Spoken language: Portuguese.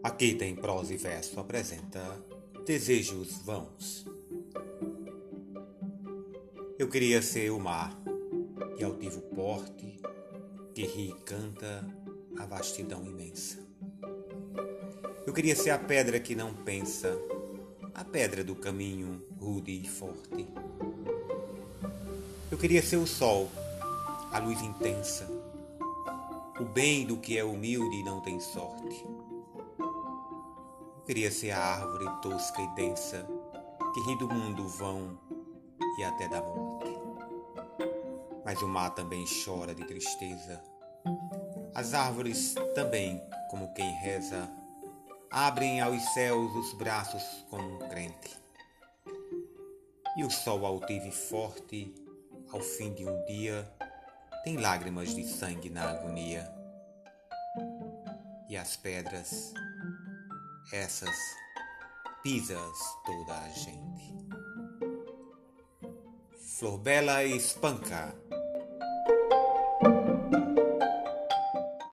Aqui tem prosa e verso apresenta Desejos Vãos. Eu queria ser o mar, de altivo porte, que ri e canta a vastidão imensa. Eu queria ser a pedra que não pensa, a pedra do caminho rude e forte. Eu queria ser o sol, a luz intensa, o bem do que é humilde e não tem sorte. Queria ser a árvore tosca e densa que ri do mundo vão e até da morte. Mas o mar também chora de tristeza. As árvores também, como quem reza, abrem aos céus os braços como um crente. E o sol altivo e forte, ao fim de um dia, tem lágrimas de sangue na agonia. E as pedras, essas, pisas toda a gente. Flor Bela espanca